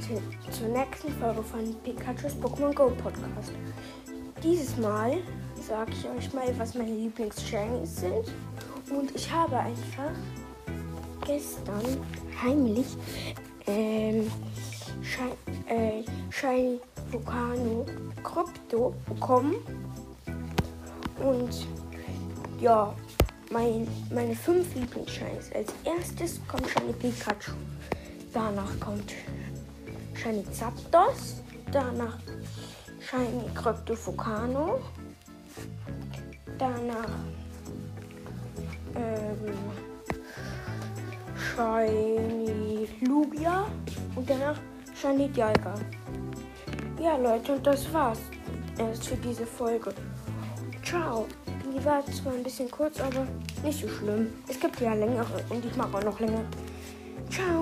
zur nächsten Folge von Pikachu's Pokémon Go Podcast. Dieses Mal sage ich euch mal, was meine Lieblings-Shinies sind. Und ich habe einfach gestern heimlich ähm, Shi äh, Shiny Vulcano Krypto bekommen. Und ja, mein, meine fünf Lieblings-Shinies. Als erstes kommt Shiny Pikachu. Danach kommt Shiny Zapdos. Danach Shiny Kryptofocano. Danach ähm, Shiny Lugia. Und danach Shiny Dialga. Ja, Leute, und das war's erst für diese Folge. Ciao. Die war zwar ein bisschen kurz, aber nicht so schlimm. Es gibt ja längere und ich mag auch noch länger. Ciao.